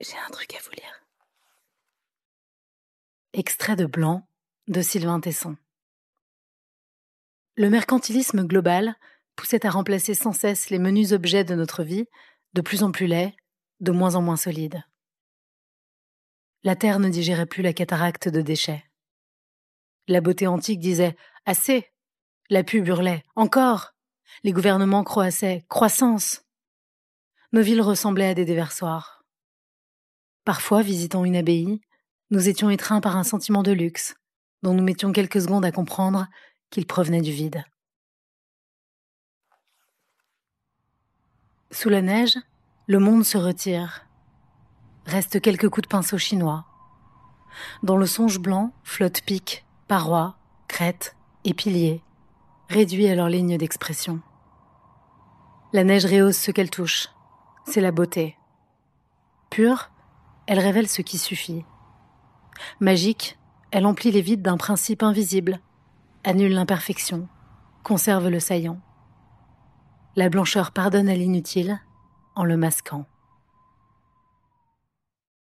J'ai un truc à vous lire. Extrait de Blanc de Sylvain Tesson. Le mercantilisme global poussait à remplacer sans cesse les menus objets de notre vie, de plus en plus laids, de moins en moins solides. La terre ne digérait plus la cataracte de déchets. La beauté antique disait Assez La pub hurlait Encore Les gouvernements croassaient Croissance Nos villes ressemblaient à des déversoirs. Parfois, visitant une abbaye, nous étions étreints par un sentiment de luxe, dont nous mettions quelques secondes à comprendre qu'il provenait du vide. Sous la neige, le monde se retire. Restent quelques coups de pinceau chinois. Dans le songe blanc flottent pics, parois, crêtes et piliers, réduits à leur ligne d'expression. La neige rehausse ce qu'elle touche. C'est la beauté. Pure, elle révèle ce qui suffit. Magique, elle emplit les vides d'un principe invisible, annule l'imperfection, conserve le saillant. La blancheur pardonne à l'inutile en le masquant.